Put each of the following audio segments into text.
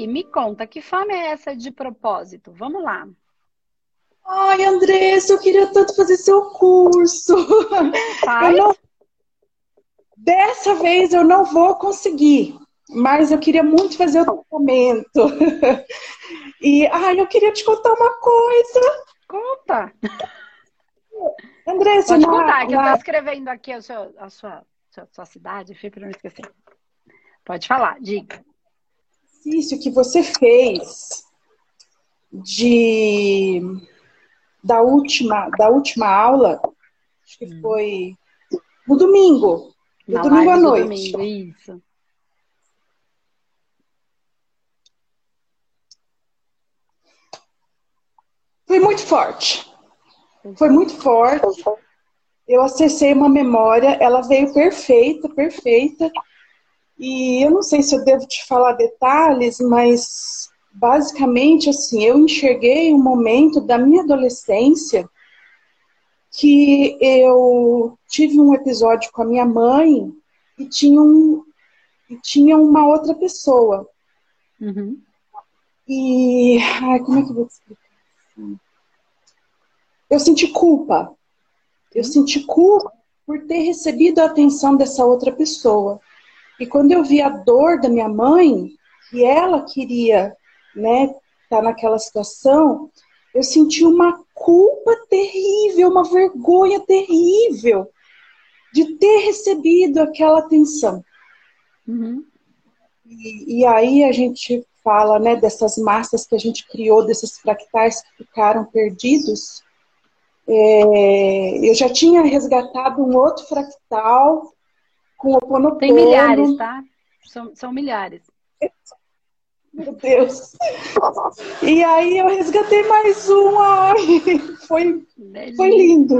aí, me conta, que fama é essa de propósito? Vamos lá. Ai, Andressa, eu queria tanto fazer seu curso. Faz. Não... Dessa vez eu não vou conseguir, mas eu queria muito fazer o tratamento. E, ai, eu queria te contar uma coisa. Conta. Andressa, Pode na, contar, que eu na- tô escrevendo aqui a sua, a sua, sua, sua cidade, para não esquecer. Pode falar, diga. Exercício que você fez de da última da última aula, acho que foi no domingo, no Na domingo à live do noite. domingo, isso. Foi muito forte. Foi muito forte. Eu acessei uma memória, ela veio perfeita, perfeita. E eu não sei se eu devo te falar detalhes, mas basicamente assim, eu enxerguei um momento da minha adolescência que eu tive um episódio com a minha mãe e tinha, um, e tinha uma outra pessoa. Uhum. E ai, como é que eu vou te explicar? Eu senti culpa. Eu senti culpa por ter recebido a atenção dessa outra pessoa. E quando eu vi a dor da minha mãe, e ela queria, né, estar naquela situação, eu senti uma culpa terrível, uma vergonha terrível de ter recebido aquela atenção. Uhum. E, e aí a gente fala né, dessas massas que a gente criou, desses fractais que ficaram perdidos. É, eu já tinha resgatado um outro fractal com o Oponopono. Tem milhares, tá? São, são milhares. Meu Deus. E aí eu resgatei mais um. Ai, foi, foi lindo.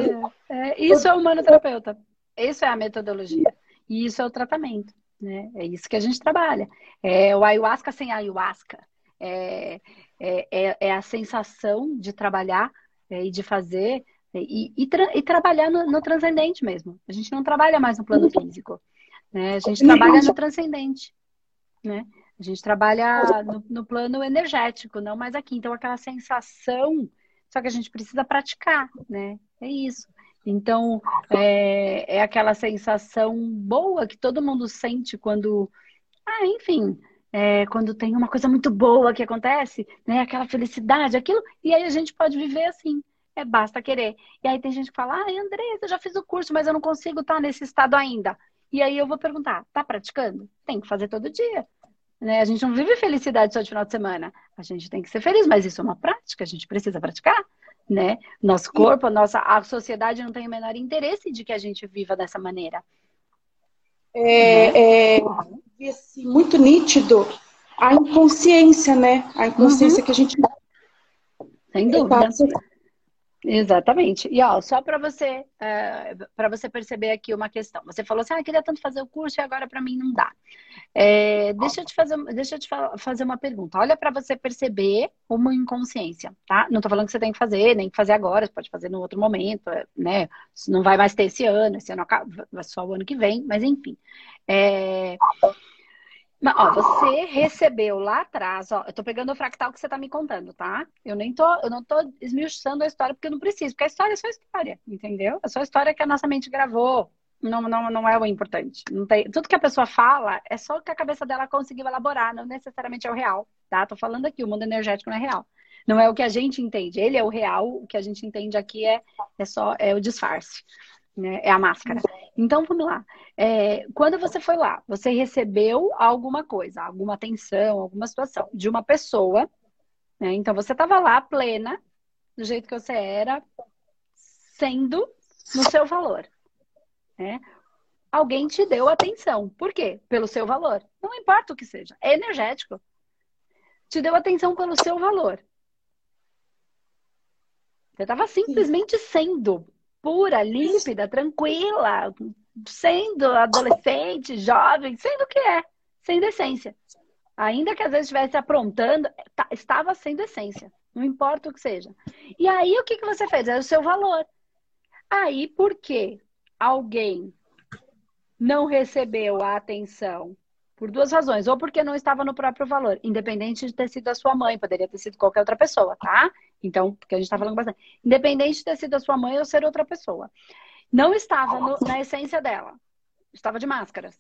É, isso é o humanoterapeuta. Isso é a metodologia. E isso é o tratamento. Né? É isso que a gente trabalha. É o ayahuasca sem ayahuasca. É, é, é, é a sensação de trabalhar é, e de fazer e, e, tra e trabalhar no, no, transcendente mesmo. A gente não trabalha mais no plano físico. Né? A gente trabalha no transcendente. Né? A gente trabalha no, no plano energético, não mais aqui. Então, aquela sensação, só que a gente precisa praticar, né? É isso. Então, é, é, aquela sensação boa que todo mundo sente quando, ah, enfim, é, quando tem uma coisa muito boa que acontece, né? Aquela felicidade, aquilo, e aí a gente pode viver assim. É basta querer. E aí tem gente que fala, ai, Andressa, eu já fiz o curso, mas eu não consigo estar nesse estado ainda. E aí eu vou perguntar, tá praticando? Tem que fazer todo dia. Né? A gente não vive felicidade só de final de semana. A gente tem que ser feliz, mas isso é uma prática, a gente precisa praticar. Né? Nosso corpo, a nossa a sociedade não tem o menor interesse de que a gente viva dessa maneira. É, é assim, muito nítido a inconsciência, né? A inconsciência uhum. que a gente sem dúvida. Exatamente. E ó, só para você uh, para você perceber aqui uma questão. Você falou assim, ah, queria tanto fazer o curso e agora para mim não dá. É, deixa eu te fazer, deixa eu te fazer uma pergunta. Olha para você perceber uma inconsciência, tá? Não tô falando que você tem que fazer, nem que fazer agora, você pode fazer no outro momento, né? Não vai mais ter esse ano, esse ano acaba, só o ano que vem, mas enfim. É... Mas, ó, você recebeu lá atrás, ó, eu tô pegando o fractal que você tá me contando, tá? Eu nem tô, eu não tô esmiuçando a história porque eu não preciso, porque a história é só história, entendeu? É só história que a nossa mente gravou. Não, não, não é o importante. Não tem, tudo que a pessoa fala é só o que a cabeça dela conseguiu elaborar, não necessariamente é o real, tá? Tô falando aqui, o mundo energético não é real. Não é o que a gente entende. Ele é o real, o que a gente entende aqui é, é só é o disfarce. Né? É a máscara. Então, vamos lá. É, quando você foi lá, você recebeu alguma coisa, alguma atenção, alguma situação de uma pessoa, né? Então você estava lá plena, do jeito que você era, sendo no seu valor. Né? Alguém te deu atenção. Por quê? Pelo seu valor. Não importa o que seja. É energético. Te deu atenção pelo seu valor. Você estava simplesmente sendo pura, límpida, tranquila, sendo adolescente, jovem, sendo o que é, sem decência. Ainda que às vezes estivesse aprontando, tá, estava sem decência. Não importa o que seja. E aí o que, que você fez? É o seu valor. Aí, por que alguém não recebeu a atenção Por duas razões. Ou porque não estava no próprio valor, independente de ter sido a sua mãe, poderia ter sido qualquer outra pessoa, tá? Então, porque a gente está falando bastante. Independente de ter sido a sua mãe ou ser outra pessoa. Não estava no, na essência dela. Estava de máscaras.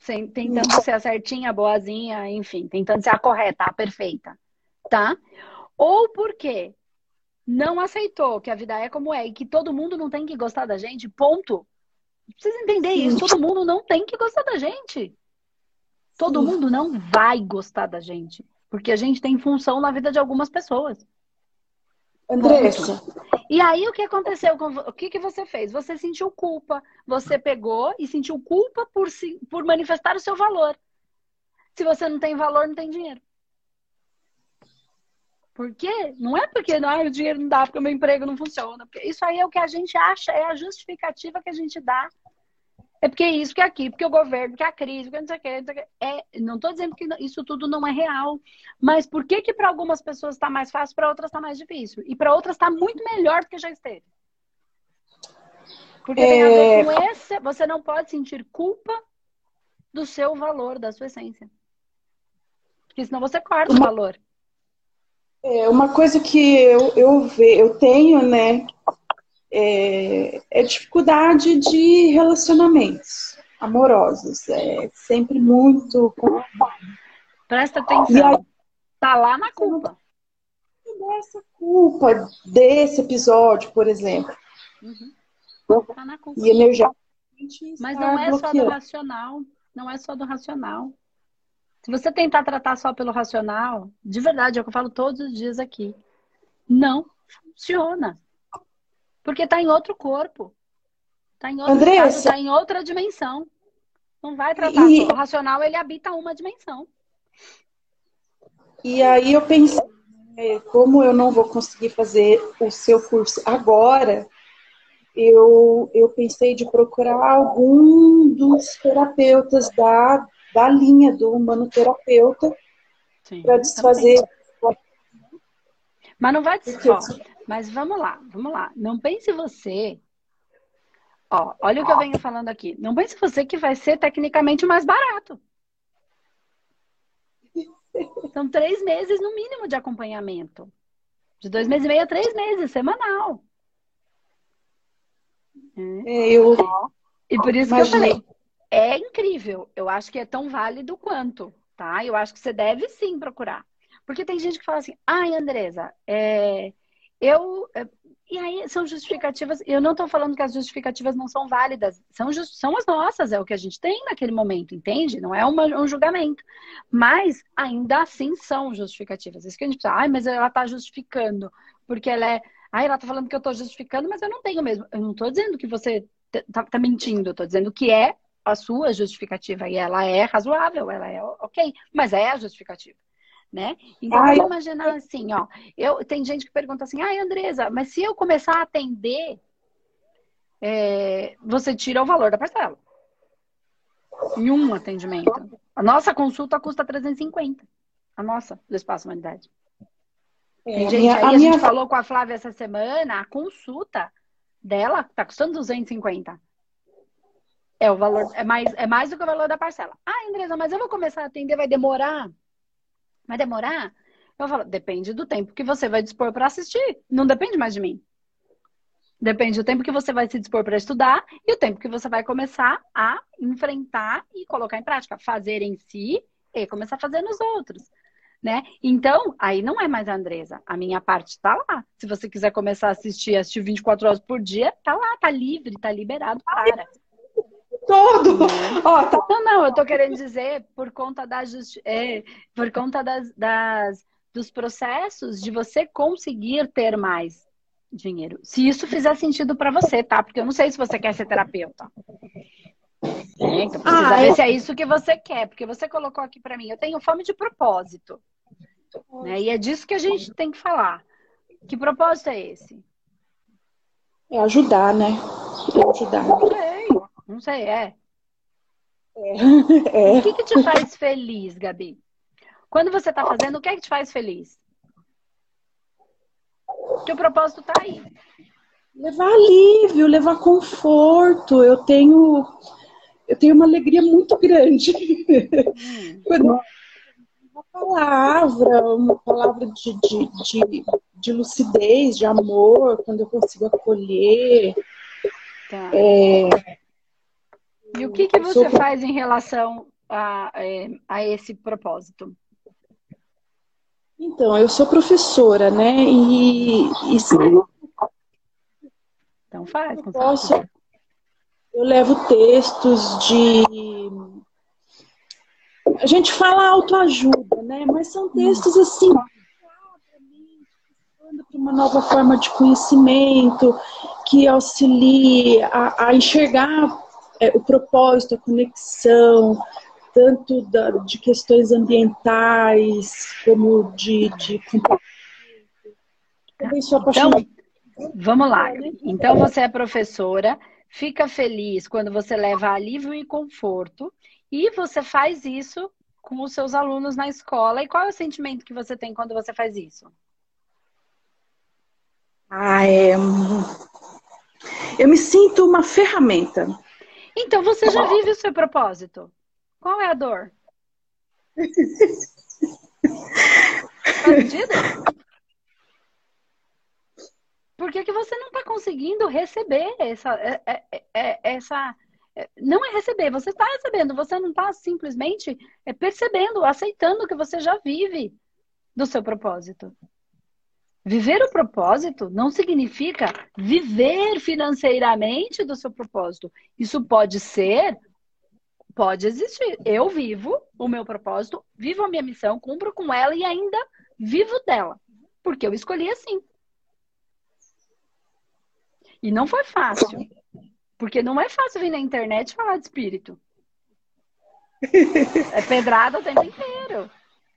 Sem, tentando ser a certinha, a boazinha, enfim, tentando ser a correta, a perfeita. Tá? Ou porque não aceitou que a vida é como é e que todo mundo não tem que gostar da gente, ponto. Precisa entender isso. Todo mundo não tem que gostar da gente. Todo mundo não vai gostar da gente. Porque a gente tem função na vida de algumas pessoas. Andressa. E aí o que aconteceu? Com, o que, que você fez? Você sentiu culpa. Você pegou e sentiu culpa por, por manifestar o seu valor. Se você não tem valor, não tem dinheiro. Por quê? Não é porque não, o dinheiro não dá, porque o meu emprego não funciona. Porque isso aí é o que a gente acha, é a justificativa que a gente dá. É porque isso, que é aqui, porque o governo, porque a crise, porque não sei o que. Não estou é, não dizendo que isso tudo não é real. Mas por que que para algumas pessoas está mais fácil, para outras está mais difícil? E para outras está muito melhor do que já esteve. Porque é... tem a ver com esse, você não pode sentir culpa do seu valor, da sua essência. Porque senão você corta o valor. É, uma coisa que eu, eu, ve, eu tenho, né, é, é dificuldade de relacionamentos amorosos. É sempre muito complicado. Presta atenção. Aí, tá lá na culpa. Dessa culpa desse episódio, por exemplo. Uhum. Tá na culpa. E energia. Mas não é bloqueando. só do racional. Não é só do racional. Se você tentar tratar só pelo racional, de verdade, é o que eu falo todos os dias aqui, não funciona. Porque está em outro corpo. Está em outro Andressa, está em outra dimensão. Não vai tratar e... o racional, ele habita uma dimensão. E aí eu pensei, né, como eu não vou conseguir fazer o seu curso agora, eu, eu pensei de procurar algum dos terapeutas da da linha do humanoterapeuta para desfazer. Mas não vai ó, Mas vamos lá, vamos lá. Não pense você. Ó, olha o que eu venho falando aqui. Não pense você que vai ser tecnicamente mais barato. São três meses no mínimo de acompanhamento. De dois meses e meio a três meses, semanal. É, eu... E por isso Imagina. que eu falei, é incrível. Eu acho que é tão válido quanto, tá? Eu acho que você deve sim procurar. Porque tem gente que fala assim, ai, Andresa, é, eu. É, e aí são justificativas. Eu não estou falando que as justificativas não são válidas, são, just, são as nossas, é o que a gente tem naquele momento, entende? Não é uma, um julgamento. Mas ainda assim são justificativas. Isso que a gente fala, ai, mas ela está justificando, porque ela é. Ai, ela está falando que eu estou justificando, mas eu não tenho mesmo. Eu não estou dizendo que você está tá mentindo, eu estou dizendo que é a sua justificativa e ela é razoável, ela é ok, mas é a justificativa. Né? Então, Ai, vamos imaginar assim, ó. Eu, tem gente que pergunta assim, ai, Andresa, mas se eu começar a atender, é, você tira o valor da parcela. Em um atendimento. A nossa consulta custa 350. A nossa, do Espaço Humanidade. É, gente, aí a, a gente falou com a Flávia essa semana, a consulta dela tá custando 250. É o valor, é mais, é mais do que o valor da parcela. Ah, Andresa, mas eu vou começar a atender, vai demorar? Vai demorar? Eu falo, depende do tempo que você vai dispor para assistir. Não depende mais de mim. Depende do tempo que você vai se dispor para estudar e o tempo que você vai começar a enfrentar e colocar em prática. Fazer em si e começar a fazer nos outros. Né? Então, aí não é mais a Andresa. A minha parte está lá. Se você quiser começar a assistir, assistir 24 horas por dia, tá lá, tá livre, tá liberado para todo. Ó, tá... Não, não, eu tô querendo dizer por conta das justi... é, por conta das, das, dos processos de você conseguir ter mais dinheiro. Se isso fizer sentido para você, tá? Porque eu não sei se você quer ser terapeuta. É, então precisa ah, ver eu... se é isso que você quer, porque você colocou aqui para mim, eu tenho fome de propósito. Né? E é disso que a gente tem que falar. Que propósito é esse? É ajudar, né? É ajudar. É. Não sei, é. É. O que, que te faz feliz, Gabi? Quando você está fazendo, o que é que te faz feliz? Que o propósito está aí. Levar alívio, levar conforto. Eu tenho. eu tenho uma alegria muito grande. Hum. Quando uma palavra, uma palavra de, de, de, de, lucidez, de amor, quando eu consigo acolher. Tá. É, e o que, que você faz em relação a, é, a esse propósito? Então, eu sou professora, né? E, e então faz. Eu, posso, eu levo textos de. A gente fala autoajuda, né? Mas são textos assim para uma nova forma de conhecimento que auxilie a, a enxergar é, o propósito, a conexão, tanto da, de questões ambientais como de, de. Então, vamos lá. Então você é professora, fica feliz quando você leva alívio e conforto e você faz isso com os seus alunos na escola. E qual é o sentimento que você tem quando você faz isso? Ah, é... Eu me sinto uma ferramenta. Então você já vive o seu propósito. Qual é a dor? Faz Por que, que você não está conseguindo receber essa, é, é, é, essa. Não é receber, você está recebendo, você não está simplesmente percebendo, aceitando que você já vive do seu propósito. Viver o propósito não significa viver financeiramente do seu propósito. Isso pode ser Pode existir. Eu vivo o meu propósito, vivo a minha missão, cumpro com ela e ainda vivo dela. Porque eu escolhi assim. E não foi fácil. Porque não é fácil vir na internet falar de espírito. É pedrada o tempo inteiro.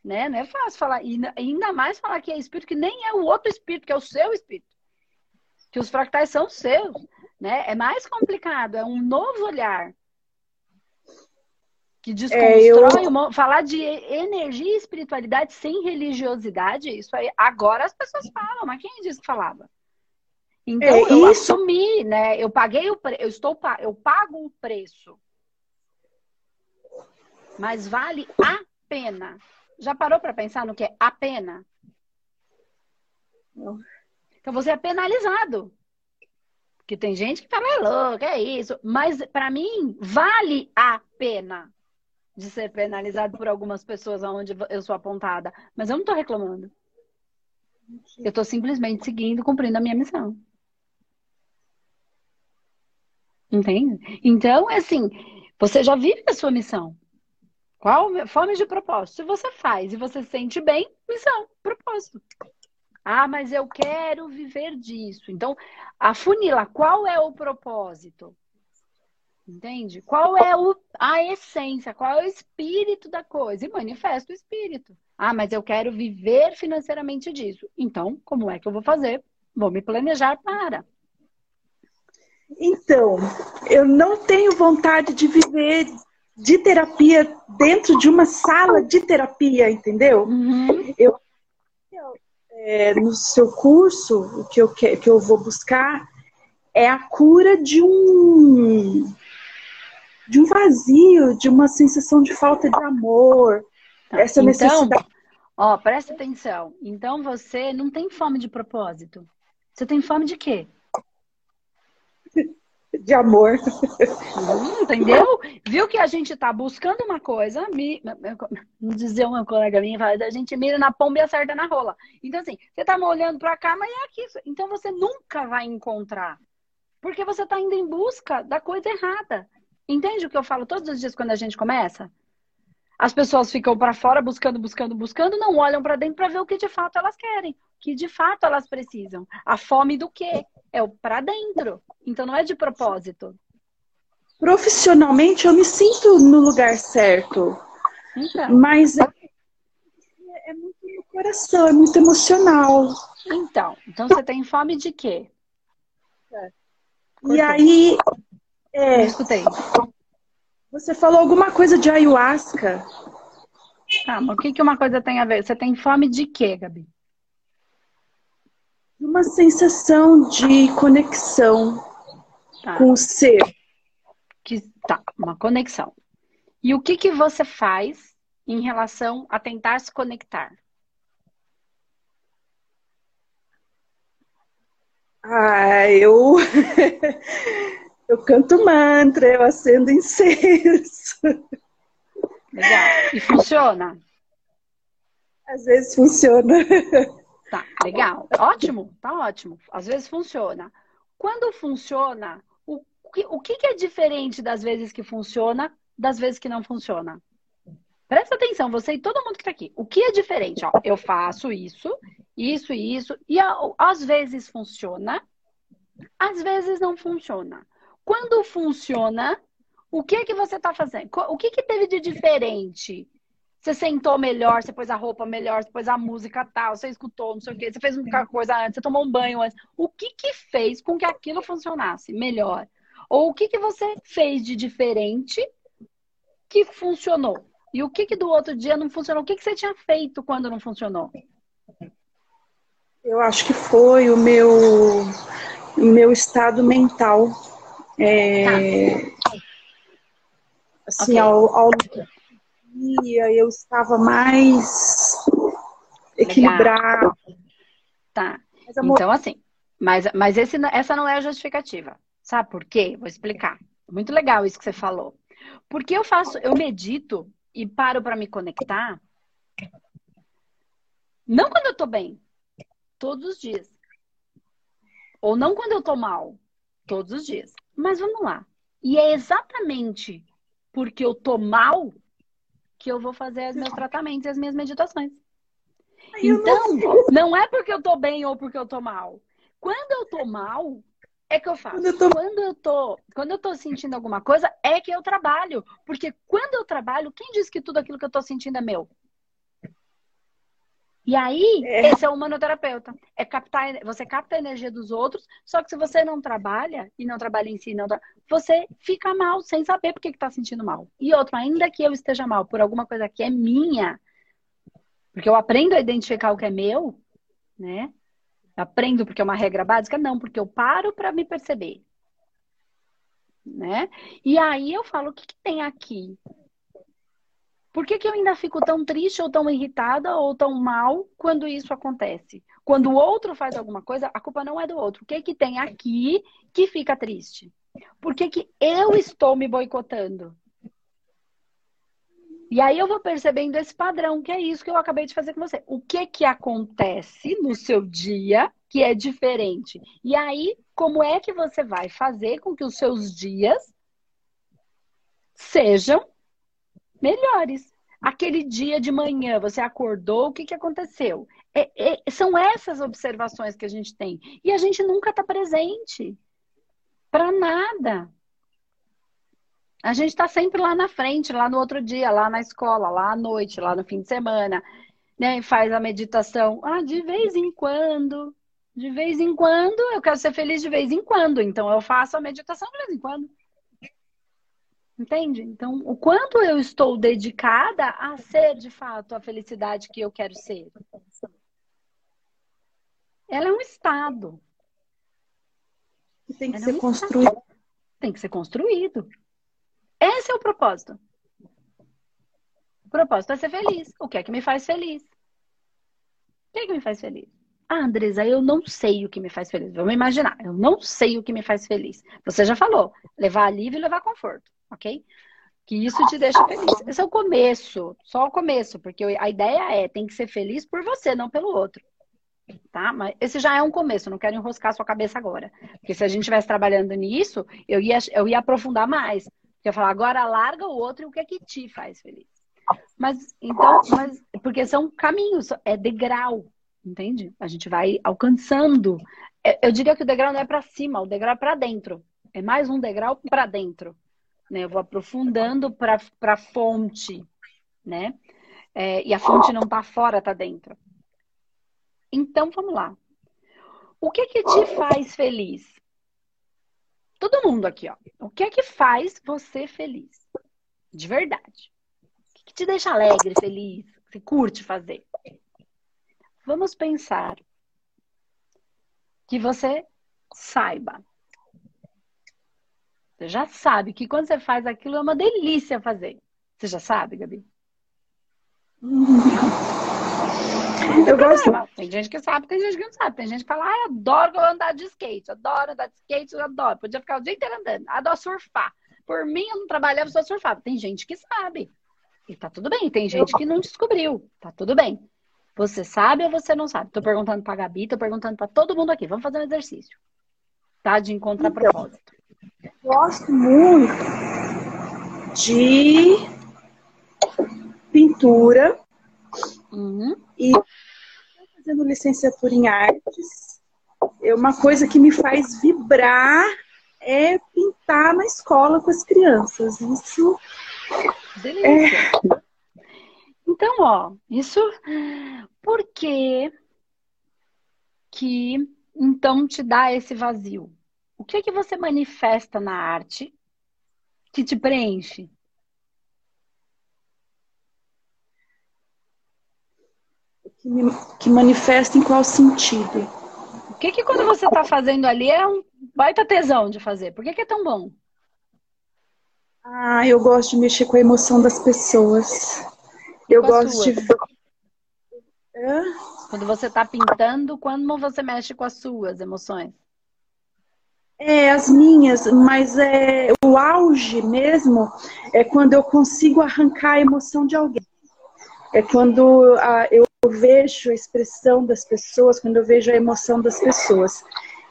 Né? Não é fácil falar. E ainda mais falar que é espírito, que nem é o outro espírito, que é o seu espírito. Que os fractais são seus. Né? É mais complicado, é um novo olhar que desconstrói é, eu... uma... falar de energia e espiritualidade sem religiosidade, isso aí agora as pessoas falam, mas quem disse que falava? Então é, eu isso... assumi, né? Eu paguei o pre... eu estou eu pago o preço. Mas vale a pena. Já parou para pensar no que é a pena? Não. Então você é penalizado. Porque tem gente que fala, é louco, é isso. Mas para mim, vale a pena de ser penalizado por algumas pessoas aonde eu sou apontada. Mas eu não estou reclamando. Eu estou simplesmente seguindo, cumprindo a minha missão. Entende? Então, é assim, você já vive a sua missão. Qual forma de propósito? Se você faz e você se sente bem, missão, propósito. Ah, mas eu quero viver disso. Então, afunila, qual é o propósito? Entende? Qual é o, a essência, qual é o espírito da coisa? E manifesta o espírito. Ah, mas eu quero viver financeiramente disso. Então, como é que eu vou fazer? Vou me planejar para. Então, eu não tenho vontade de viver de terapia dentro de uma sala de terapia, entendeu? Uhum. Eu, é, no seu curso, o que eu, que, que eu vou buscar é a cura de um de um vazio, de uma sensação de falta de amor, tá. essa então, necessidade. Ó, presta atenção. Então você não tem fome de propósito. Você tem fome de quê? De amor. Hum, entendeu? Viu que a gente tá buscando uma coisa, me, dizer uma colega minha, a gente mira na pomba e acerta na rola. Então, assim, você tá olhando para cá, mas é aqui. Então você nunca vai encontrar. Porque você tá indo em busca da coisa errada. Entende o que eu falo todos os dias quando a gente começa? As pessoas ficam para fora buscando, buscando, buscando, não olham para dentro para ver o que de fato elas querem, o que de fato elas precisam. A fome do quê? É o para dentro. Então não é de propósito. Profissionalmente eu me sinto no lugar certo. Então. Mas é, é muito no coração, é muito emocional. Então, então você tem fome de quê? É. E aí é. Escutei. Você falou alguma coisa de ayahuasca. Tá, mas o que, que uma coisa tem a ver? Você tem fome de quê, Gabi? Uma sensação de conexão tá. com o ser. que tá, uma conexão. E o que que você faz em relação a tentar se conectar? Ah, eu eu canto mantra, eu acendo incenso. Legal. E funciona? Às vezes funciona. Tá, legal. Ótimo, tá ótimo. Às vezes funciona. Quando funciona, o que, o que é diferente das vezes que funciona das vezes que não funciona? Presta atenção, você e todo mundo que está aqui. O que é diferente? Ó, eu faço isso, isso e isso, e às vezes funciona, às vezes não funciona. Quando funciona, o que é que você está fazendo? O que, que teve de diferente? Você sentou melhor, você pôs a roupa melhor, você pôs a música tal, você escutou, não sei o quê, você fez uma coisa antes, você tomou um banho antes. O que que fez com que aquilo funcionasse melhor? Ou o que que você fez de diferente que funcionou? E o que que do outro dia não funcionou? O que que você tinha feito quando não funcionou? Eu acho que foi o meu, o meu estado mental. É, tá. Assim, okay. ao, ao eu estava mais equilibrada. Tá. Então, assim, mas, mas esse, essa não é a justificativa. Sabe por quê? Vou explicar. Muito legal isso que você falou. Porque eu faço, eu medito e paro para me conectar. Não quando eu tô bem, todos os dias. Ou não quando eu tô mal, todos os dias. Mas vamos lá. E é exatamente porque eu tô mal que eu vou fazer os meus tratamentos e as minhas meditações. Então, não é porque eu tô bem ou porque eu tô mal. Quando eu tô mal, é que eu faço. Quando eu tô, quando eu tô, quando eu tô sentindo alguma coisa, é que eu trabalho. Porque quando eu trabalho, quem diz que tudo aquilo que eu tô sentindo é meu? E aí, é. esse é o humanoterapeuta. É captar, você capta a energia dos outros, só que se você não trabalha, e não trabalha em si, não, você fica mal sem saber por que está sentindo mal. E outro, ainda que eu esteja mal por alguma coisa que é minha, porque eu aprendo a identificar o que é meu, né? Aprendo porque é uma regra básica? Não, porque eu paro para me perceber. Né? E aí eu falo, o que, que tem aqui? Por que, que eu ainda fico tão triste ou tão irritada ou tão mal quando isso acontece? Quando o outro faz alguma coisa, a culpa não é do outro. O que que tem aqui que fica triste? Por que, que eu estou me boicotando? E aí eu vou percebendo esse padrão, que é isso que eu acabei de fazer com você. O que que acontece no seu dia que é diferente? E aí, como é que você vai fazer com que os seus dias sejam melhores. Aquele dia de manhã, você acordou, o que, que aconteceu? É, é, são essas observações que a gente tem. E a gente nunca está presente para nada. A gente está sempre lá na frente, lá no outro dia, lá na escola, lá à noite, lá no fim de semana, né? Faz a meditação. Ah, de vez em quando, de vez em quando, eu quero ser feliz de vez em quando. Então eu faço a meditação de vez em quando. Entende? Então, o quanto eu estou dedicada a ser de fato a felicidade que eu quero ser? Ela é um estado. E tem que Ela ser é um construído. Estado. Tem que ser construído. Esse é o propósito. O propósito é ser feliz. O que é que me faz feliz? O que é que me faz feliz? Ah, Andresa, eu não sei o que me faz feliz. Vamos imaginar, eu não sei o que me faz feliz. Você já falou, levar alívio e levar conforto ok? Que isso te deixa feliz. Esse é o começo, só o começo, porque a ideia é tem que ser feliz por você, não pelo outro. Tá? Mas esse já é um começo, não quero enroscar sua cabeça agora. Porque se a gente estivesse trabalhando nisso, eu ia, eu ia aprofundar mais. Eu ia falar, agora larga o outro e o que é que te faz feliz. Mas, então, mas, porque são caminhos, é degrau, entende? A gente vai alcançando. É, eu diria que o degrau não é para cima, o degrau é para dentro. É mais um degrau para dentro né? Eu vou aprofundando para a fonte, né? É, e a fonte não está fora, está dentro. Então, vamos lá. O que que te faz feliz? Todo mundo aqui, ó. O que é que faz você feliz? De verdade. O que, que te deixa alegre, feliz? Você curte fazer? Vamos pensar que você saiba Você já sabe que quando você faz aquilo é uma delícia fazer. Você já sabe, Gabi? Eu gosto. Tem gente que sabe, tem gente que não sabe. Tem gente que fala, ah, adoro andar de skate, adoro andar de skate, eu adoro. Podia ficar o dia inteiro andando, adoro surfar. Por mim, eu não trabalhava, só surfava. Tem gente que sabe. E tá tudo bem. Tem gente que não descobriu. Tá tudo bem. Você sabe ou você não sabe? Tô perguntando pra Gabi, tô perguntando pra todo mundo aqui. Vamos fazer um exercício. Tá? De encontrar então, propósito. Gosto muito de pintura. Uhum. E fazendo licenciatura em artes. É uma coisa que me faz vibrar é pintar na escola com as crianças. Isso. Delícia. É... Então, ó, isso. Por que que então te dá esse vazio? O que é que você manifesta na arte que te preenche? Que, me, que manifesta em qual sentido? O que que quando você está fazendo ali é um baita tesão de fazer? Por que, que é tão bom? Ah, eu gosto de mexer com a emoção das pessoas. Eu gosto de. Hã? Quando você está pintando, quando você mexe com as suas emoções? É, as minhas, mas é o auge mesmo é quando eu consigo arrancar a emoção de alguém. É quando a, eu vejo a expressão das pessoas, quando eu vejo a emoção das pessoas.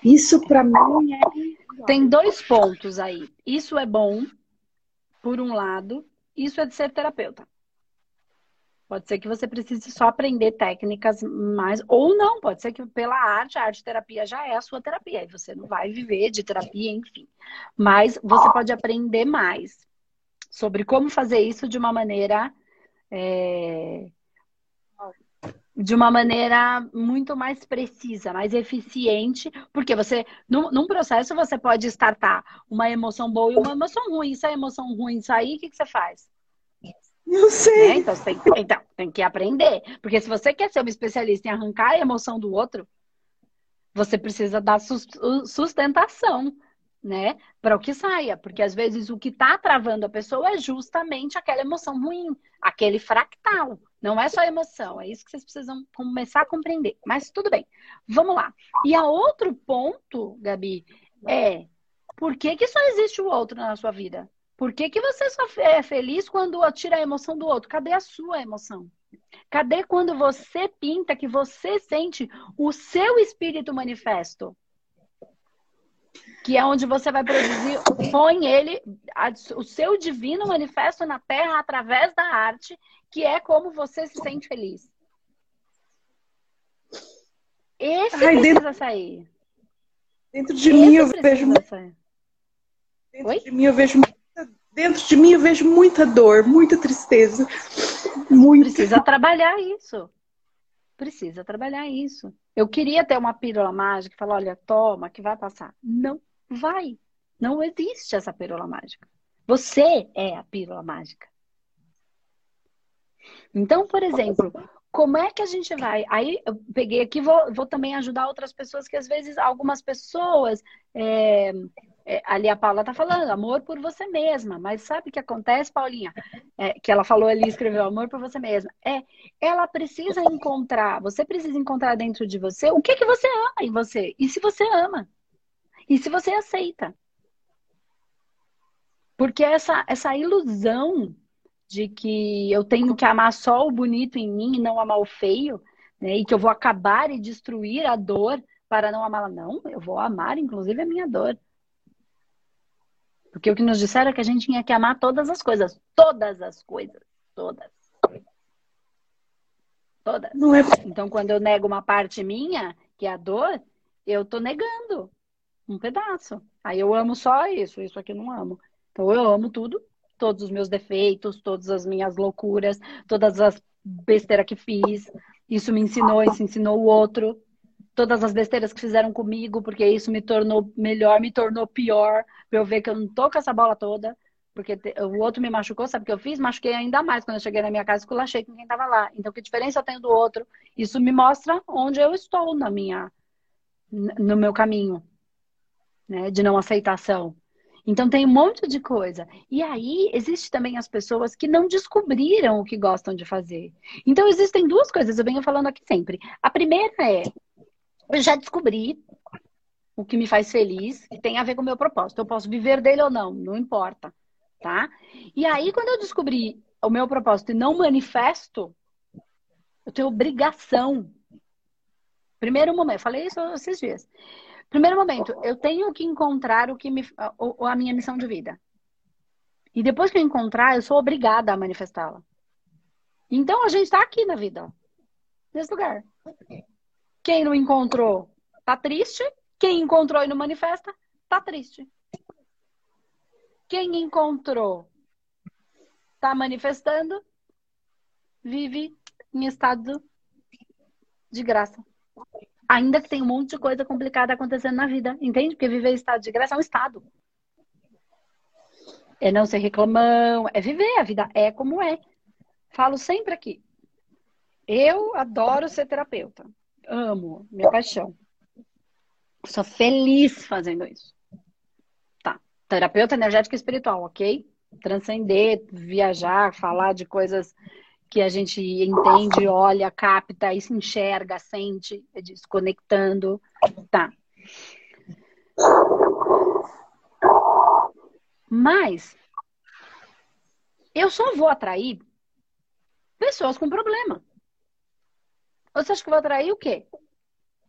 Isso para mim é. Tem dois pontos aí. Isso é bom, por um lado, isso é de ser terapeuta. Pode ser que você precise só aprender técnicas mais, ou não, pode ser que pela arte, a arte terapia já é a sua terapia, e você não vai viver de terapia, enfim. Mas você pode aprender mais sobre como fazer isso de uma maneira. É, de uma maneira muito mais precisa, mais eficiente, porque você, num, num, processo, você pode startar uma emoção boa e uma emoção ruim. Se a emoção ruim sair, o que, que você faz? Eu sei. Né? Então, tem, então, tem que aprender. Porque se você quer ser uma especialista em arrancar a emoção do outro, você precisa dar sustentação, né? Para o que saia. Porque às vezes o que está travando a pessoa é justamente aquela emoção ruim, aquele fractal. Não é só emoção, é isso que vocês precisam começar a compreender. Mas tudo bem, vamos lá. E a outro ponto, Gabi, é por que, que só existe o outro na sua vida? Por que, que você só é feliz quando tira a emoção do outro? Cadê a sua emoção? Cadê quando você pinta que você sente o seu espírito manifesto? Que é onde você vai produzir, põe ele, o seu divino manifesto na terra através da arte, que é como você se sente feliz. Esse Ai, precisa dentro, sair. Dentro de Esse mim eu vejo. Sair. Dentro Oi? de mim eu vejo dentro de mim eu vejo muita dor, muita tristeza. Muita... Precisa trabalhar isso. Precisa trabalhar isso. Eu queria ter uma pílula mágica e falar, olha, toma, que vai passar. Não vai. Não existe essa pílula mágica. Você é a pílula mágica. Então, por exemplo, como é que a gente vai? Aí eu peguei aqui, vou, vou também ajudar outras pessoas que às vezes algumas pessoas é, é, ali a Paula tá falando, amor por você mesma. Mas sabe o que acontece, Paulinha? É, que ela falou ali, escreveu amor por você mesma. É, ela precisa encontrar, você precisa encontrar dentro de você o que que você ama em você. E se você ama. E se você aceita. Porque essa, essa ilusão de que eu tenho que amar só o bonito em mim e não amar o feio, né? E que eu vou acabar e destruir a dor para não amá-la. Não, eu vou amar, inclusive, a minha dor. Porque o que nos disseram é que a gente tinha que amar todas as coisas. Todas as coisas. Todas. Todas. Não é... Então, quando eu nego uma parte minha, que é a dor, eu tô negando um pedaço. Aí eu amo só isso, isso aqui eu não amo. Então eu amo tudo, todos os meus defeitos, todas as minhas loucuras, todas as besteiras que fiz. Isso me ensinou, isso ensinou o outro todas as besteiras que fizeram comigo, porque isso me tornou melhor, me tornou pior, pra eu ver que eu não tô com essa bola toda. Porque o outro me machucou, sabe o que eu fiz? Machuquei ainda mais quando eu cheguei na minha casa, esculachei com quem estava lá. Então, que diferença eu tenho do outro? Isso me mostra onde eu estou na minha, no meu caminho, né? De não aceitação. Então tem um monte de coisa. E aí existe também as pessoas que não descobriram o que gostam de fazer. Então existem duas coisas, eu venho falando aqui sempre. A primeira é eu já descobri o que me faz feliz, que tem a ver com o meu propósito. Eu posso viver dele ou não, não importa, tá? E aí quando eu descobri o meu propósito e não manifesto, eu tenho obrigação. Primeiro momento, falei isso esses dias. Primeiro momento, eu tenho que encontrar o que me, a, a minha missão de vida. E depois que eu encontrar, eu sou obrigada a manifestá-la. Então a gente está aqui na vida, nesse lugar. Quem não encontrou, tá triste. Quem encontrou e não manifesta, tá triste. Quem encontrou, tá manifestando, vive em estado de graça. Ainda que tem um monte de coisa complicada acontecendo na vida, entende? Porque viver em estado de graça é um estado. É não ser reclamão, é viver, a vida é como é. Falo sempre aqui. Eu adoro ser terapeuta. Amo, minha paixão. Sou feliz fazendo isso. Tá. Terapeuta energético e espiritual, ok? Transcender, viajar, falar de coisas que a gente entende, olha, capta e se enxerga, sente, é desconectando. Tá. Mas eu só vou atrair pessoas com problema. Você acha que eu vou atrair o quê?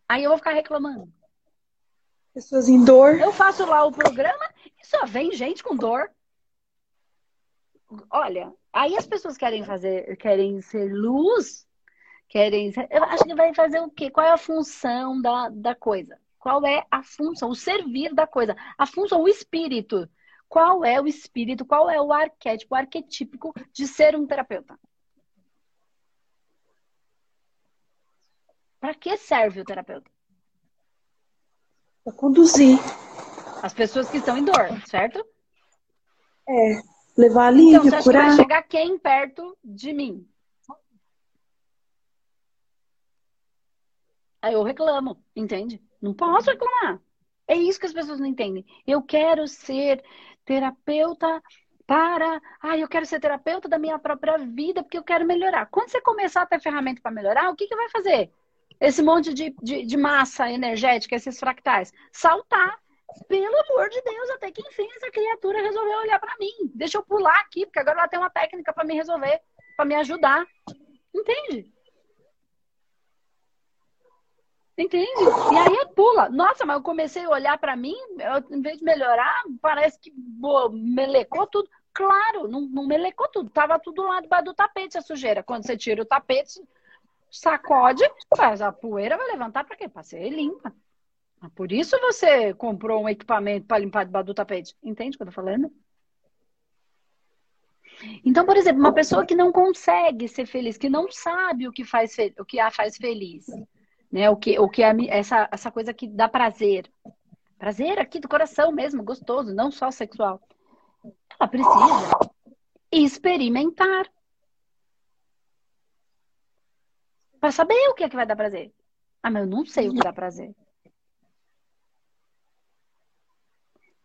Aí eu vou ficar reclamando. Pessoas em dor. Eu faço lá o programa e só vem gente com dor. Olha, aí as pessoas querem fazer, querem ser luz, querem. Eu acho que vai fazer o quê? Qual é a função da, da coisa? Qual é a função, o servir da coisa? A função, o espírito. Qual é o espírito? Qual é o arquétipo, o arquetípico de ser um terapeuta? Para que serve o terapeuta? Para conduzir. As pessoas que estão em dor, certo? É levar alívio, então, você acha curar. Que vai chegar quem perto de mim? Aí eu reclamo, entende? Não posso reclamar. É isso que as pessoas não entendem. Eu quero ser terapeuta para. Ah, eu quero ser terapeuta da minha própria vida porque eu quero melhorar. Quando você começar a ter ferramenta para melhorar, o que, que vai fazer? Esse monte de, de, de massa energética, esses fractais? Saltar pelo amor de Deus, até que enfim essa criatura resolveu olhar para mim. Deixa eu pular aqui, porque agora ela tem uma técnica para me resolver, para me ajudar. Entende? Entende? E aí pula. Nossa, mas eu comecei a olhar para mim, eu, em vez de melhorar, parece que boa, melecou tudo. Claro, não, não melecou tudo. Tava tudo lá debaixo do tapete a sujeira. Quando você tira o tapete, sacode, faz a poeira vai levantar para quê? Para ser limpa. Ah, por isso você comprou um equipamento para limpar debaixo do tapete. Entende o que eu tô falando? Então, por exemplo, uma pessoa que não consegue ser feliz, que não sabe o que faz o que a faz feliz, né? O que o que a, essa essa coisa que dá prazer. Prazer aqui do coração mesmo, gostoso, não só sexual. Ela precisa experimentar. Para saber o que é que vai dar prazer. Ah, mas eu não sei o que dá prazer.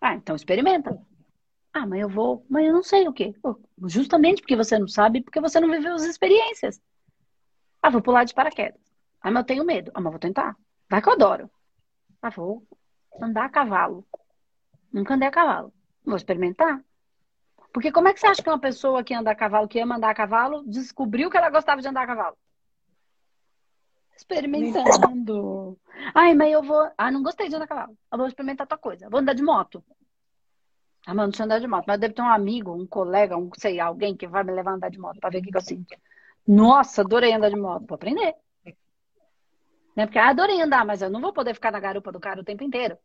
Ah, então experimenta. Ah, mas eu vou, mas eu não sei o quê. Justamente porque você não sabe, porque você não viveu as experiências. Ah, vou pular de paraquedas. Ah, mas eu tenho medo. Ah, mas vou tentar. Vai que eu adoro. Ah, vou andar a cavalo. Nunca andei a cavalo. Vou experimentar. Porque como é que você acha que uma pessoa que anda a cavalo, que ama andar a cavalo, descobriu que ela gostava de andar a cavalo? Experimentando. Ai, mas eu vou. Ah, não gostei de andar a cavalo. Eu vou experimentar tua coisa. Vou andar de moto. Ah, mano, deixa eu andar de moto. Mas deve ter um amigo, um colega, um, sei, alguém que vai me levar a andar de moto pra ver o que, que eu sinto. Nossa, adorei andar de moto. Vou aprender. Né? Porque ah, adorei andar, mas eu não vou poder ficar na garupa do cara o tempo inteiro.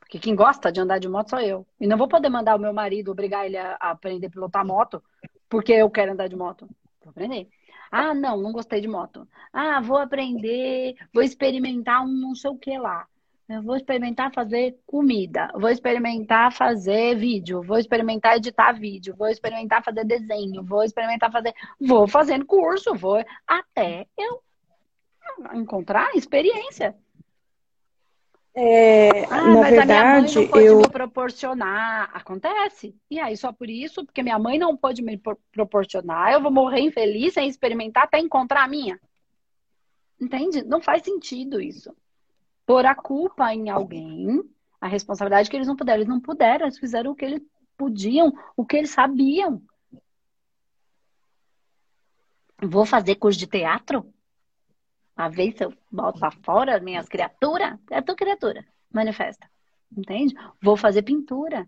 Porque quem gosta de andar de moto sou eu. E não vou poder mandar o meu marido, obrigar ele a aprender a pilotar moto, porque eu quero andar de moto. Vou aprender. Ah, não, não gostei de moto. Ah, vou aprender, vou experimentar um não sei o que lá. Eu vou experimentar fazer comida, vou experimentar fazer vídeo, vou experimentar editar vídeo, vou experimentar fazer desenho, vou experimentar fazer. Vou fazendo curso, vou até eu encontrar experiência. É, ah, na mas verdade, a minha mãe não pode eu... me proporcionar. Acontece. E aí, só por isso, porque minha mãe não pode me proporcionar, eu vou morrer infeliz sem experimentar até encontrar a minha. Entende? Não faz sentido isso. Pôr a culpa em alguém, a responsabilidade que eles não puderam. Eles não puderam, eles fizeram o que eles podiam, o que eles sabiam. Vou fazer curso de teatro? Pra ver se eu boto pra fora minhas criaturas? É tua criatura. Manifesta. Entende? Vou fazer pintura.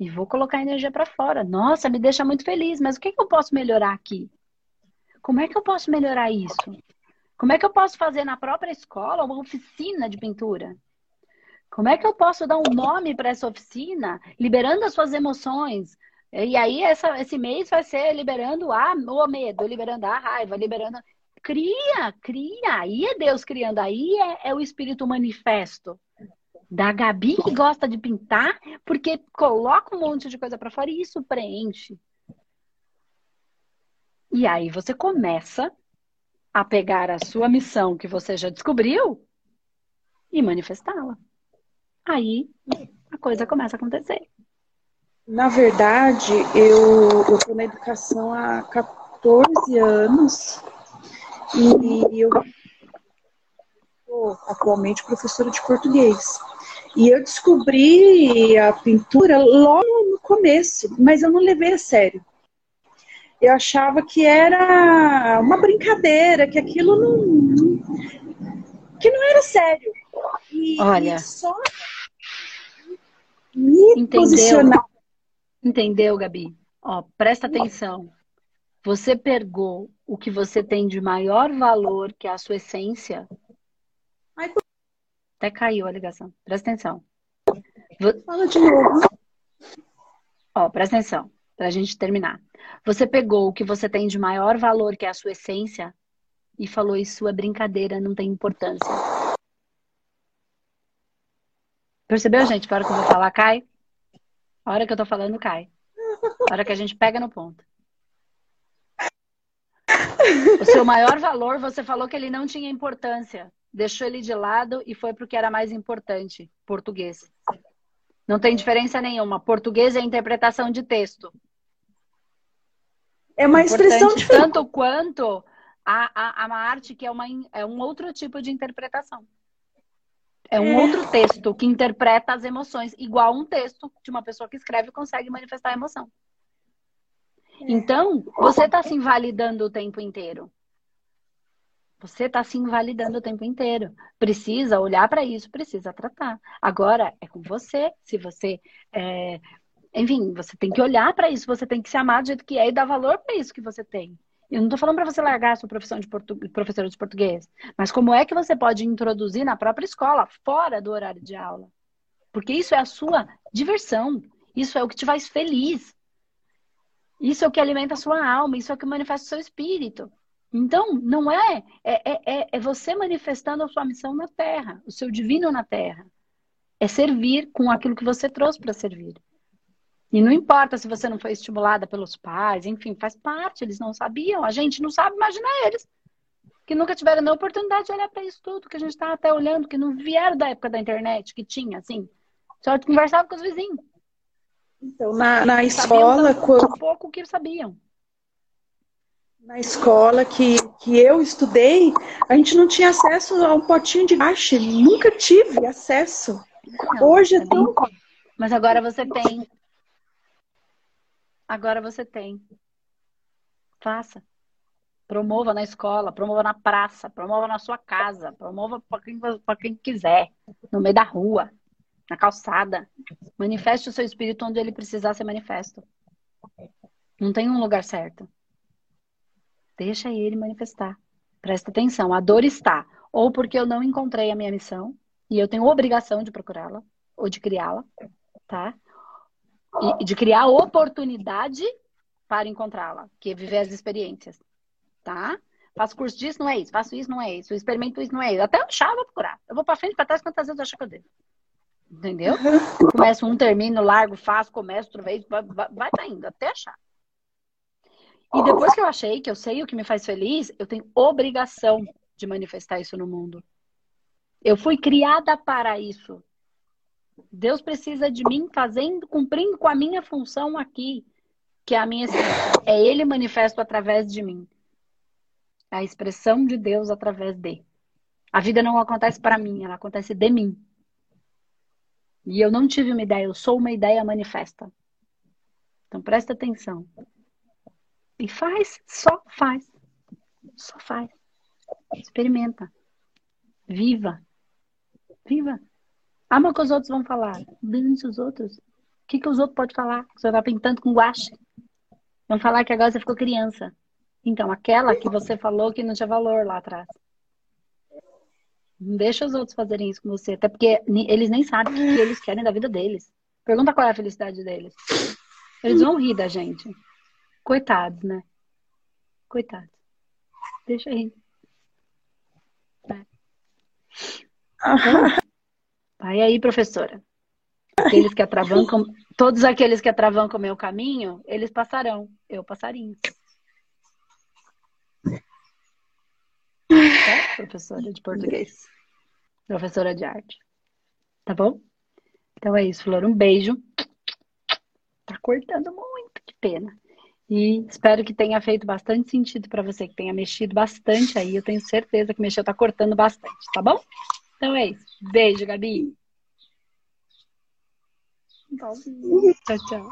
E vou colocar energia para fora. Nossa, me deixa muito feliz. Mas o que, que eu posso melhorar aqui? Como é que eu posso melhorar isso? Como é que eu posso fazer na própria escola uma oficina de pintura? Como é que eu posso dar um nome para essa oficina, liberando as suas emoções? E aí, essa, esse mês vai ser liberando a, o medo, liberando a raiva, liberando. Cria, cria. Aí é Deus criando. Aí é, é o espírito manifesto. Da Gabi que gosta de pintar, porque coloca um monte de coisa para fora e isso preenche. E aí você começa a pegar a sua missão que você já descobriu e manifestá-la. Aí a coisa começa a acontecer. Na verdade, eu estou na educação há 14 anos e eu sou atualmente professora de português. E eu descobri a pintura logo no começo, mas eu não levei a sério. Eu achava que era uma brincadeira, que aquilo não. que não era sério. E, Olha. só me Entendeu? posicionar. Entendeu, Gabi? Ó, presta atenção. Você pegou o que você tem de maior valor, que é a sua essência. Ai, Até caiu a ligação. Presta atenção. Fala de novo. Ó, presta atenção, pra gente terminar. Você pegou o que você tem de maior valor, que é a sua essência, e falou isso é brincadeira, não tem importância. Percebeu, gente? A hora que eu vou falar, cai. A hora que eu tô falando, cai. A hora que a gente pega no ponto. O seu maior valor, você falou que ele não tinha importância. Deixou ele de lado e foi porque era mais importante. Português. Não tem diferença nenhuma. Português é interpretação de texto. É uma expressão diferente. Tanto quanto a, a, a arte, que é, uma, é um outro tipo de interpretação. É um é. outro texto que interpreta as emoções, igual um texto de uma pessoa que escreve consegue manifestar a emoção. Então, você está se invalidando o tempo inteiro. Você está se invalidando o tempo inteiro. Precisa olhar para isso, precisa tratar. Agora é com você. Se você. É... Enfim, você tem que olhar para isso, você tem que se amar do jeito que é e dar valor para isso que você tem. Eu não estou falando para você largar a sua profissão de portu... professora de português, mas como é que você pode introduzir na própria escola, fora do horário de aula? Porque isso é a sua diversão, isso é o que te faz feliz. Isso é o que alimenta a sua alma, isso é o que manifesta o seu espírito. Então, não é, é, é, é, é você manifestando a sua missão na Terra, o seu divino na Terra. É servir com aquilo que você trouxe para servir. E não importa se você não foi estimulada pelos pais, enfim, faz parte, eles não sabiam, a gente não sabe imaginar eles. Que nunca tiveram a oportunidade de olhar para isso tudo, que a gente está até olhando, que não vieram da época da internet, que tinha, assim. Só conversava com os vizinhos. Então, na, na escola. Quando... pouco que sabiam. Na escola que, que eu estudei, a gente não tinha acesso a um potinho de baixa. Nunca tive acesso. Não, Hoje é tão. Mas agora você tem. Agora você tem. Faça. Promova na escola, promova na praça, promova na sua casa, promova para quem, quem quiser, no meio da rua na calçada. Manifeste o seu espírito onde ele precisar ser manifesto. Não tem um lugar certo. Deixa ele manifestar. Presta atenção. A dor está ou porque eu não encontrei a minha missão e eu tenho obrigação de procurá-la ou de criá-la, tá? E de criar oportunidade para encontrá-la, que é viver as experiências, tá? Faço curso disso, não é isso. Faço isso, não é isso. Experimento isso, não é isso. Até eu vou procurar. Eu vou para frente, para trás, quantas vezes eu acho que eu devo. Entendeu? Começo um, termino, largo, faço, começo outra vez, vai, vai, tá indo até achar. E depois que eu achei, que eu sei o que me faz feliz, eu tenho obrigação de manifestar isso no mundo. Eu fui criada para isso. Deus precisa de mim fazendo, cumprindo com a minha função aqui, que é a minha. É Ele manifesto através de mim. É a expressão de Deus através de. A vida não acontece para mim, ela acontece de mim. E eu não tive uma ideia, eu sou uma ideia manifesta. Então presta atenção. E faz, só faz. Só faz. Experimenta. Viva. Viva. Ama o que os outros vão falar. Dance os outros. O que, que os outros podem falar? Você está pintando com guache. Vão falar que agora você ficou criança. Então, aquela que você falou que não tinha valor lá atrás. Não deixa os outros fazerem isso com você. Até porque eles nem sabem o que eles querem da vida deles. Pergunta qual é a felicidade deles. Eles vão rir da gente. Coitados, né? Coitados. Deixa aí. Então, vai aí, professora. Aqueles que atravancam, todos aqueles que atravancam o meu caminho, eles passarão. Eu passarinho. É, professora de português. Professora de arte. Tá bom? Então é isso, Flor. Um beijo. Tá cortando muito, que pena. E espero que tenha feito bastante sentido para você, que tenha mexido bastante aí. Eu tenho certeza que mexeu, tá cortando bastante, tá bom? Então é isso. Beijo, Gabi. Tchau, tchau.